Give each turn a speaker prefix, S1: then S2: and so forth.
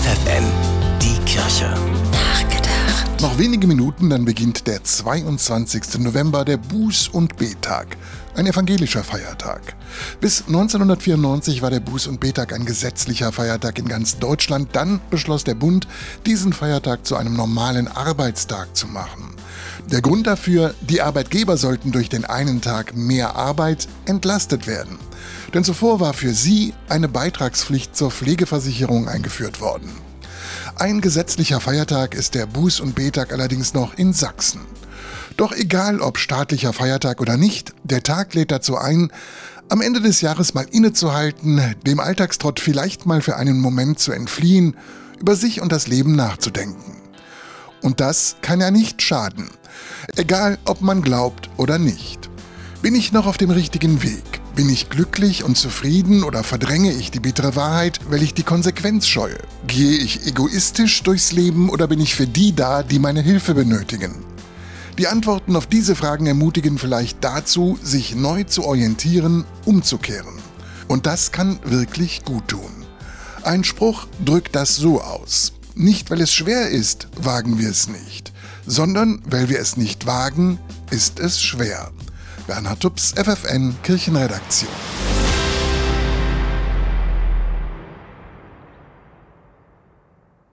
S1: FFN, die Kirche.
S2: Nachgedacht. Noch wenige Minuten, dann beginnt der 22. November, der Buß- und Betag. Ein evangelischer Feiertag. Bis 1994 war der Buß- und Betag ein gesetzlicher Feiertag in ganz Deutschland. Dann beschloss der Bund, diesen Feiertag zu einem normalen Arbeitstag zu machen. Der Grund dafür, die Arbeitgeber sollten durch den einen Tag mehr Arbeit entlastet werden. Denn zuvor war für sie eine Beitragspflicht zur Pflegeversicherung eingeführt worden. Ein gesetzlicher Feiertag ist der Buß- und Betag allerdings noch in Sachsen. Doch egal ob staatlicher Feiertag oder nicht, der Tag lädt dazu ein, am Ende des Jahres mal innezuhalten, dem Alltagstrott vielleicht mal für einen Moment zu entfliehen, über sich und das Leben nachzudenken. Und das kann ja nicht schaden. Egal, ob man glaubt oder nicht. Bin ich noch auf dem richtigen Weg? Bin ich glücklich und zufrieden oder verdränge ich die bittere Wahrheit, weil ich die Konsequenz scheue? Gehe ich egoistisch durchs Leben oder bin ich für die da, die meine Hilfe benötigen? Die Antworten auf diese Fragen ermutigen vielleicht dazu, sich neu zu orientieren, umzukehren. Und das kann wirklich gut tun. Ein Spruch drückt das so aus. Nicht weil es schwer ist, wagen wir es nicht, sondern weil wir es nicht wagen, ist es schwer. Bernhard Tups, FFN Kirchenredaktion.